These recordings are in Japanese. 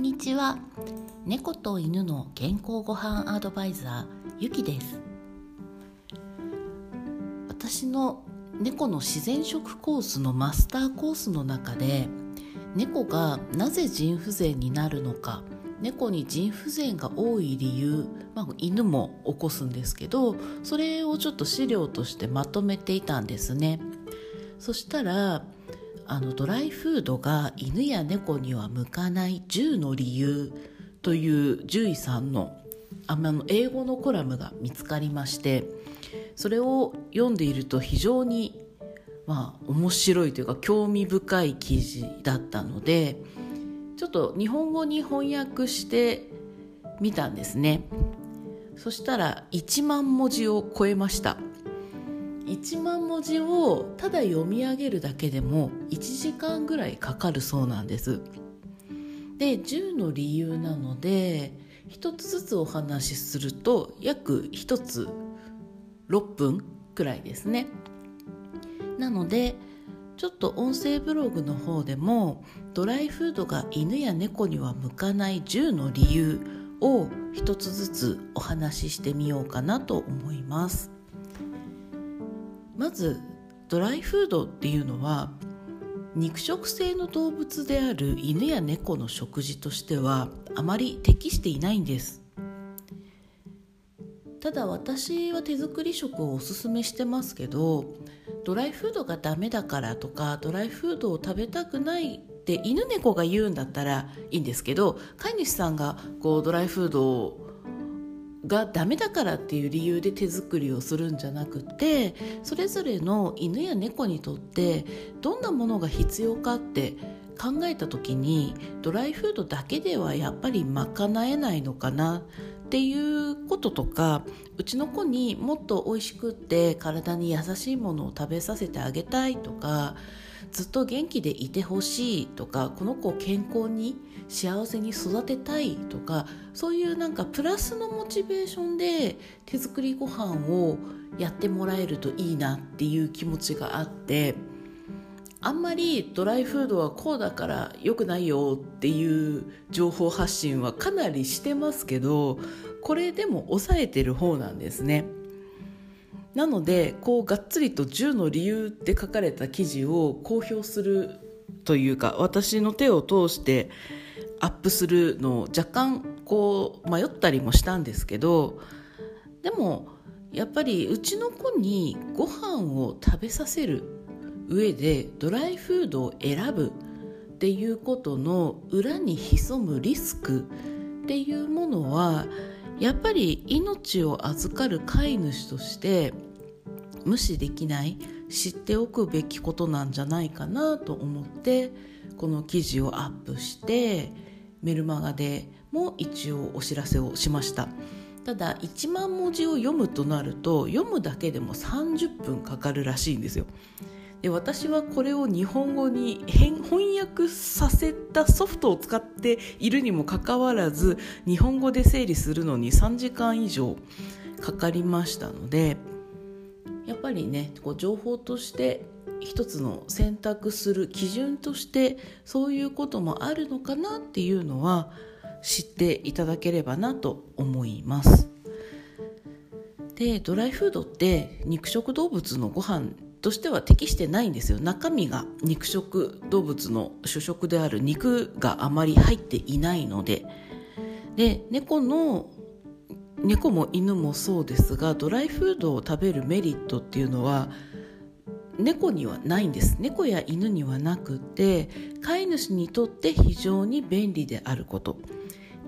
んにちは。猫と犬の健康ごはんアドバイザーゆきです。私の猫の自然食コースのマスターコースの中で猫がなぜ腎不全になるのか猫に腎不全が多い理由、まあ、犬も起こすんですけどそれをちょっと資料としてまとめていたんですね。そしたらあのドライフードが犬や猫には向かない10の理由という獣医さんのあの英語のコラムが見つかりましてそれを読んでいると非常にまあ面白いというか興味深い記事だったのでちょっと日本語に翻訳してみたんですね。そしたら1万文字を超えました。1万文字をただ読み上げるだけでも1時間ぐらいかかるそうなんです。で10の理由なので1つずつお話しすると約1つ6分くらいですね。なのでちょっと音声ブログの方でもドライフードが犬や猫には向かない10の理由を一つずつお話ししてみようかなと思います。まずドライフードっていうのは肉食性の動物である犬や猫の食事としてはあまり適していないんです。ただ私は手作り食をおすすめしてますけどドライフードがダメだからとかドライフードを食べたくないって犬猫が言うんだったらいいんですけど飼い主さんがこうドライフードをがダメだからっていう理由で手作りをするんじゃなくてそれぞれの犬や猫にとってどんなものが必要かって考えた時にドライフードだけではやっぱり賄えないのかなっていうこととかうちの子にもっと美味しくって体に優しいものを食べさせてあげたいとかずっと元気でいてほしいとかこの子を健康に幸せに育てたいとかそういうなんかプラスのモチベーションで手作りご飯をやってもらえるといいなっていう気持ちがあってあんまりドライフードはこうだから良くないよっていう情報発信はかなりしてますけどこれでも抑えてる方なんですね。なのでこうがっつりと10の理由って書かれた記事を公表するというか私の手を通してアップするのを若干こう迷ったりもしたんですけどでもやっぱりうちの子にご飯を食べさせる上でドライフードを選ぶっていうことの裏に潜むリスクっていうものはやっぱり命を預かる飼い主として無視できない知っておくべきことなんじゃないかなと思ってこの記事をアップしてメルマガでも一応お知らせをしました。ただ1万文字を読むとなると読むだけでも30分かかるらしいんですよ。で私はこれを日本語に翻訳させたソフトを使っているにもかかわらず日本語で整理するのに3時間以上かかりましたのでやっぱりねこう情報として一つの選択する基準としてそういうこともあるのかなっていうのは知っていただければなと思います。でドライフードって肉食動物のご飯としては適してないんですよ中身が肉食動物の主食である肉があまり入っていないのでで猫の猫も犬もそうですがドライフードを食べるメリットっていうのは猫にはないんです。猫や犬にはなくて飼い主にとって非常に便利であること。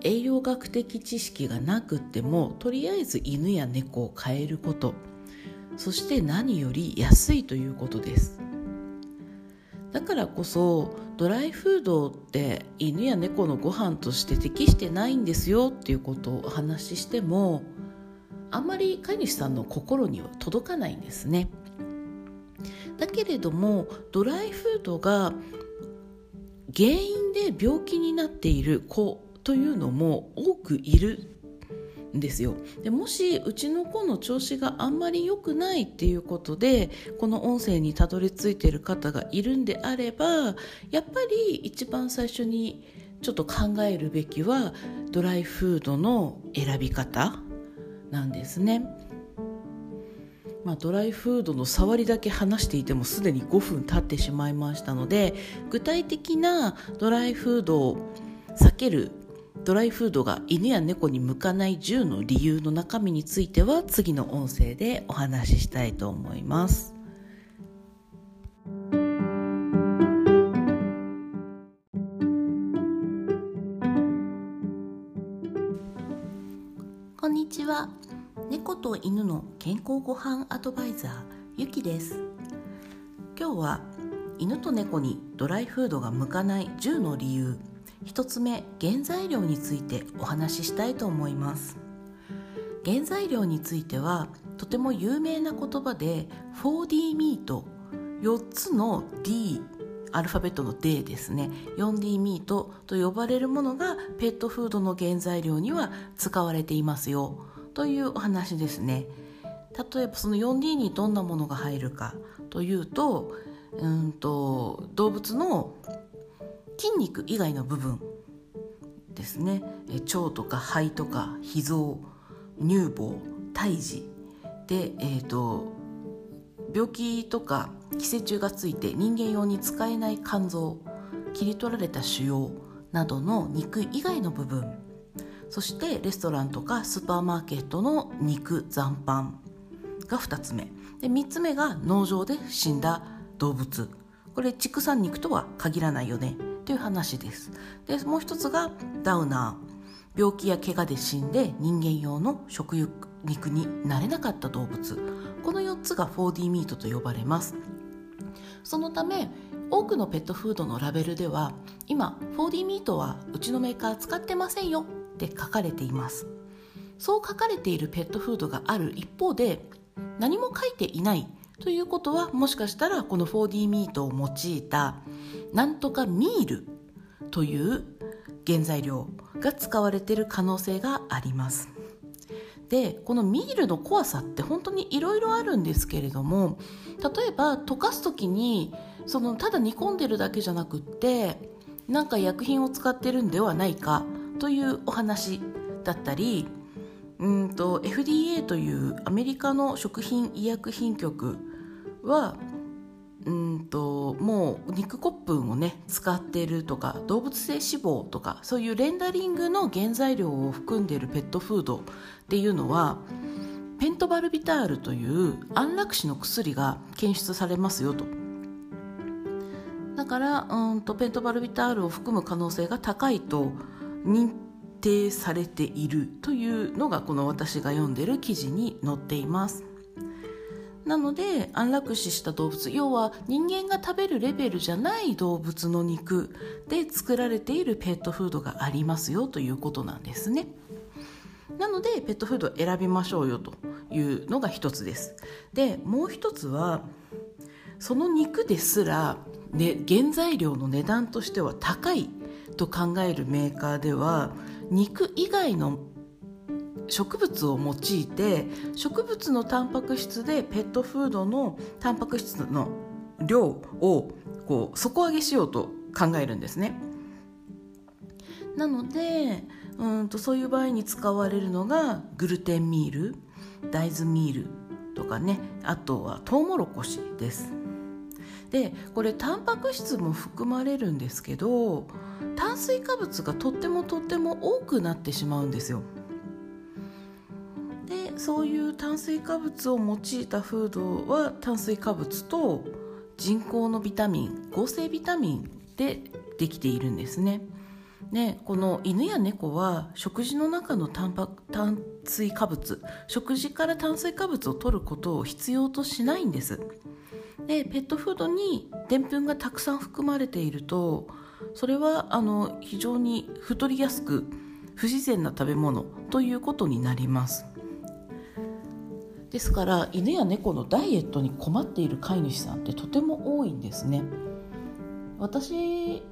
栄養学的知識がなくてもとりあえず犬や猫を飼えること。そして何より安いということです。だからこそドライフードって犬や猫のご飯として適してないんですよっていうことをお話ししてもあんまり飼い主さんの心には届かないんですね。だけれどもドライフードが原因で病気になっている子というのも多くいるですよでもしうちの子の調子があんまり良くないっていうことでこの音声にたどり着いている方がいるんであればやっぱり一番最初にちょっと考えるべきはドライフードの選び方なんですね。まあ、ドライフードの触りだけ話していてもすでに5分経ってしまいましたので具体的なドライフードを避けるドライフードが犬や猫に向かない10の理由の中身については次の音声でお話ししたいと思います。こんにちは猫と犬の健康ごはんアドバイザーゆきです今日は犬と猫にドライフードが向かない10の理由1つ目原材料についてお話ししたいと思います。原材料についてはとても有名な言葉で 4D ミート。4つの D アルファベットの D ですね。4D ミートと呼ばれるものがペットフードの原材料には使われていますよ。というお話ですね。例えばその 4D にどんなものが入るかというとうんと動物の筋肉以外の部分ですね。腸とか肺とか脾臓乳房胎児で、えーと、病気とか寄生虫がついて人間用に使えない肝臓切り取られた腫瘍などの肉以外の部分。そしてレストランとかスーパーマーケットの肉残飯が2つ目。で3つ目が農場で死んだ動物。これ畜産肉とは限らないよね。という話です。でもう一つがダウナー。病気や怪我で死んで人間用の食肉になれなかった動物。この4つが 4D ミートと呼ばれます。そのため多くのペットフードのラベルでは今 4D ミートはうちのメーカー使ってませんよ。って書かれています。そう書かれているペットフードがある一方で何も書いていないということはもしかしたらこの 4D ミートを用いたなんとかミールという原材料が使われている可能性があります。でこのミールの怖さって本当にいろいろあるんですけれども例えば溶かす時にそのただ煮込んでるだけじゃなくってなんか薬品を使ってるんではないかというお話だったりうんと FDA というアメリカの食品医薬品局はうんともう肉骨粉をね使ってるとか動物性脂肪とかそういうレンダリングの原材料を含んでいるペットフードっていうのはペントバルビタールという安楽死の薬が検出されますよと。だからうんとペントバルビタールを含む可能性が高いと認定されているというのがこの私が読んでる記事に載っています。なので安楽死した動物要は人間が食べるレベルじゃない動物の肉で作られているペットフードがありますよということなんですね。なのでペットフードを選びましょうよというのが一つです。でもう一つはその肉ですら、ね、原材料の値段としては高いと考えるメーカーでは肉以外の植物を用いて植物のタンパク質でペットフードのタンパク質の量をこう底上げしようと考えるんですね。なのでうんとそういう場合に使われるのがグルテンミール大豆ミールとかねあとはトウモロコシです。でこれタンパク質も含まれるんですけど炭水化物がとってもとっても多くなってしまうんですよそういう炭水化物を用いたフードは炭水化物と人工のビタミン合成ビタミンでできているんですね。でこの犬や猫は食事の中のタンパ炭水化物食事から炭水化物を取ることを必要としないんです。でペットフードにでんぷんがたくさん含まれているとそれはあの非常に太りやすく不自然な食べ物ということになります。ですから犬や猫のダイエットに困っている飼い主さんってとても多いんですね。私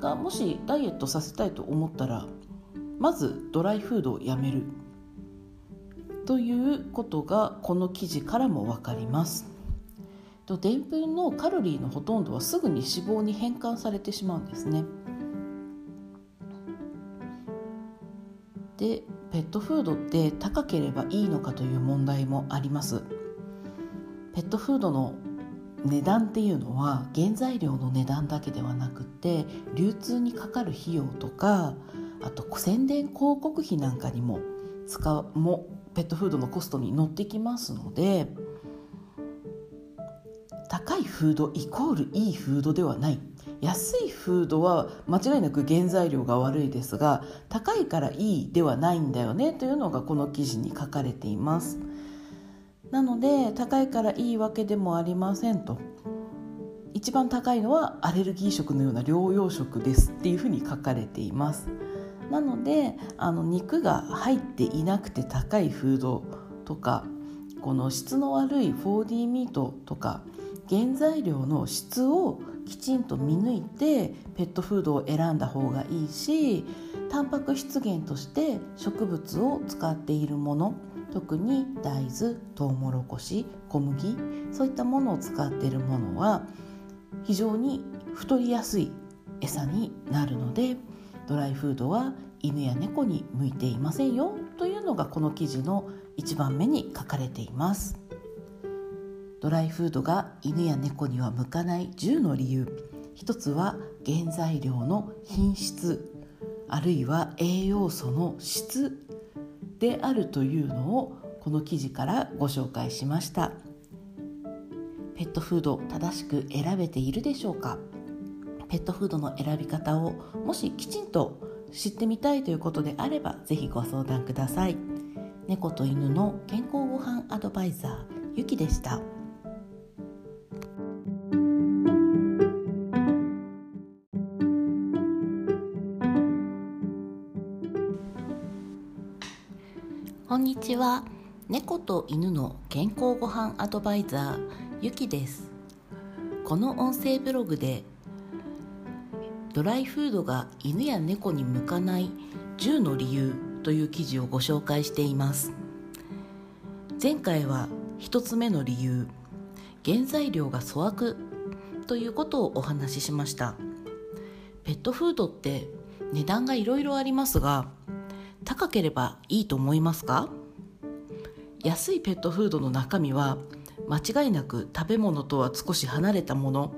がもしダイエットさせたいと思ったらまずドライフードをやめる。ということがこの記事からも分かります。でんぷんのカロリーのほとんどはすぐに脂肪に変換されてしまうんですね。でペットフードって高ければいいのかという問題もあります。ペットフードの値段っていうのは原材料の値段だけではなくて流通にかかる費用とかあと宣伝広告費なんかにも使うもペットフードのコストに乗ってきますので高いフードイコールいいフードではない。安いフードは間違いなく原材料が悪いですが高いからいいではないんだよねというのがこの記事に書かれています。なので高いからいいわけでもありませんと。一番高いのはアレルギー食のような療養食ですっていうふうに書かれています。なのであの肉が入っていなくて高いフードとかこの質の悪い 4D ミートとか原材料の質をきちんと見抜いてペットフードを選んだ方がいいしタンパク質源として植物を使っているもの特に大豆トウモロコシ小麦そういったものを使っているものは非常に太りやすい餌になるのでドライフードは犬や猫に向いていませんよというのがこの記事の1番目に書かれています。ドライフードが犬や猫には向かない10の理由。一つは原材料の品質。あるいは栄養素の質。であるというのをこの記事からご紹介しました。ペットフード正しく選べているでしょうか？ペットフードの選び方をもしきちんと知ってみたいということであればぜひご相談ください。猫と犬の健康ごはんアドバイザーゆきでした。こんにちは。猫と犬の健康ごはんアドバイザーゆきです。この音声ブログでドライフードが犬や猫に向かない10の理由という記事をご紹介しています。前回は1つ目の理由原材料が粗悪ということをお話ししました。ペットフードって値段がいろいろありますが高ければいいと思いますか？安いペットフードの中身は間違いなく食べ物とは少し離れたもの。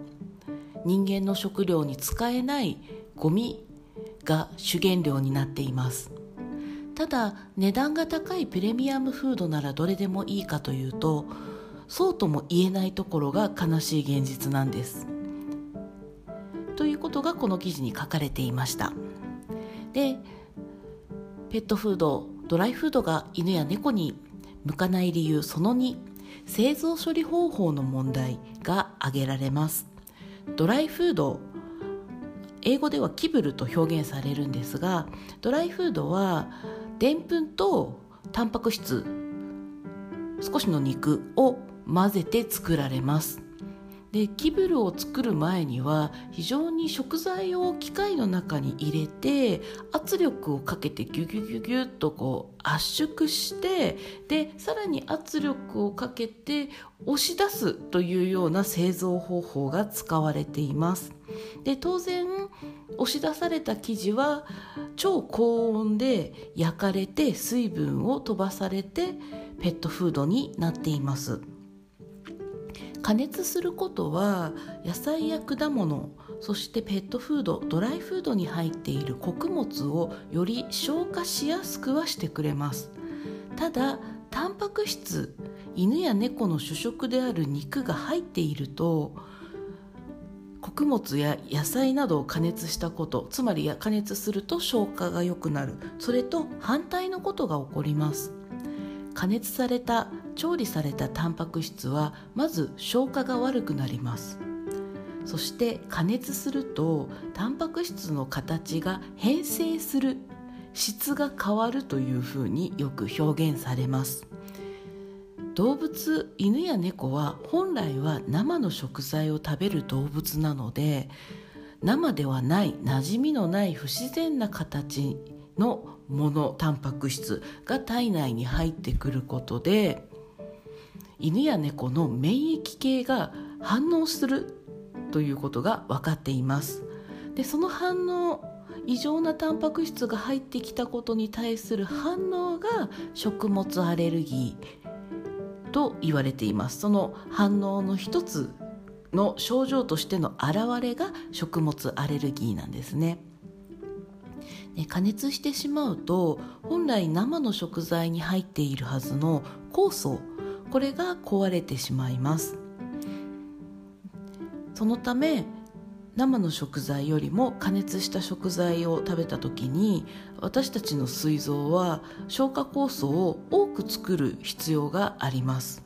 人間の食料に使えないゴミが主原料になっています。ただ値段が高いプレミアムフードならどれでもいいかというとそうとも言えないところが悲しい現実なんです。ということがこの記事に書かれていました。でペットフードドライフードが犬や猫に向かない理由その2製造処理方法の問題が挙げられます。ドライフード英語ではキブルと表現されるんですがドライフードはでんぷんとタンパク質少しの肉を混ぜて作られます。でキブルを作る前には非常に食材を機械の中に入れて圧力をかけてギュギュギュギュッとこう圧縮してでさらに圧力をかけて押し出すというような製造方法が使われています。で当然押し出された生地は超高温で焼かれて水分を飛ばされてペットフードになっています。加熱することは野菜や果物そしてペットフードドライフードに入っている穀物をより消化しやすくはしてくれます。ただタンパク質犬や猫の主食である肉が入っていると穀物や野菜などを加熱したことつまり加熱すると消化が良くなる。それと反対のことが起こります。加熱された調理されたタンパク質はまず消化が悪くなります。そして加熱するとタンパク質の形が変性する質が変わるというふうによく表現されます。動物犬や猫は本来は生の食材を食べる動物なので生ではない馴染みのない不自然な形のものタンパク質が体内に入ってくることで犬や猫の免疫系が反応するということが分かっています。でその反応異常なタンパク質が入ってきたことに対する反応が食物アレルギーと言われています。その反応の一つの症状としての現れが食物アレルギーなんですね。加熱してしまうと本来生の食材に入っているはずの酵素これが壊れてしまいます。そのため生の食材よりも加熱した食材を食べた時に私たちの膵臓は消化酵素を多く作る必要があります。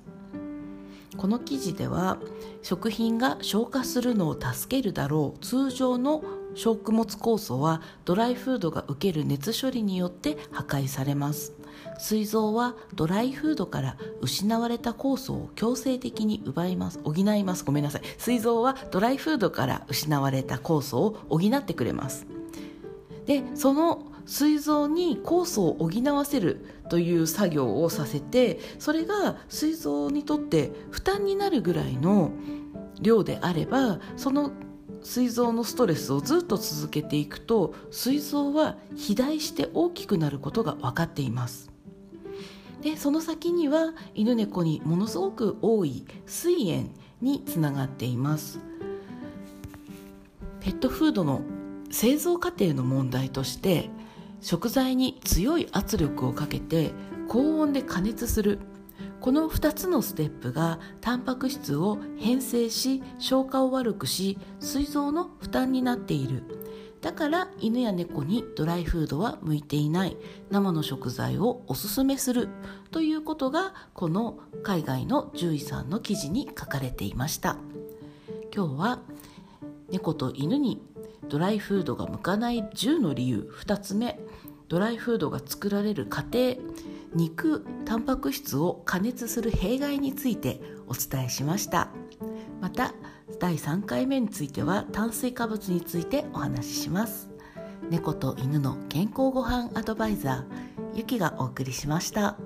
この記事では食品が消化するのを助けるだろう通常の食物酵素はドライフードが受ける熱処理によって破壊されます。膵臓はドライフードから失われた酵素を強制的に奪います補います。ごめんなさい。膵臓はドライフードから失われた酵素を補ってくれます。でその膵臓に酵素を補わせるという作業をさせてそれが膵臓にとって負担になるぐらいの量であればその膵臓のストレスをずっと続けていくと膵臓は肥大して大きくなることが分かっています。でその先には犬猫にものすごく多い膵炎につながっています。ペットフードの製造過程の問題として食材に強い圧力をかけて高温で加熱するこの2つのステップがタンパク質を変性し消化を悪くし膵臓の負担になっている。だから犬や猫にドライフードは向いていない。生の食材をおすすめする。ということがこの海外の獣医さんの記事に書かれていました。今日は猫と犬にドライフードが向かない10の理由2つ目。ドライフードが作られる過程。肉タンパク質を加熱する弊害についてお伝えしましたまた第3回目については炭水化物についてお話しします猫と犬の健康ごはんアドバイザーゆきがお送りしました。